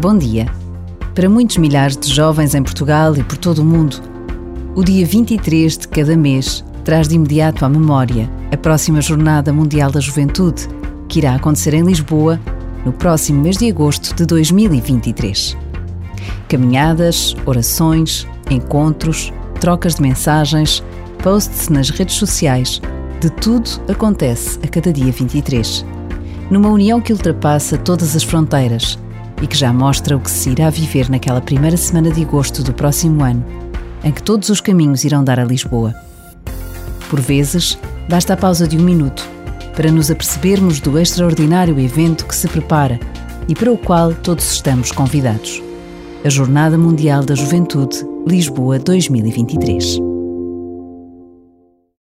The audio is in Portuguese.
Bom dia. Para muitos milhares de jovens em Portugal e por todo o mundo, o dia 23 de cada mês traz de imediato à memória a próxima Jornada Mundial da Juventude, que irá acontecer em Lisboa no próximo mês de agosto de 2023. Caminhadas, orações, encontros, trocas de mensagens, posts nas redes sociais, de tudo acontece a cada dia 23. Numa união que ultrapassa todas as fronteiras e que já mostra o que se irá viver naquela primeira semana de agosto do próximo ano, em que todos os caminhos irão dar a Lisboa. Por vezes, basta a pausa de um minuto para nos apercebermos do extraordinário evento que se prepara e para o qual todos estamos convidados. A Jornada Mundial da Juventude, Lisboa 2023.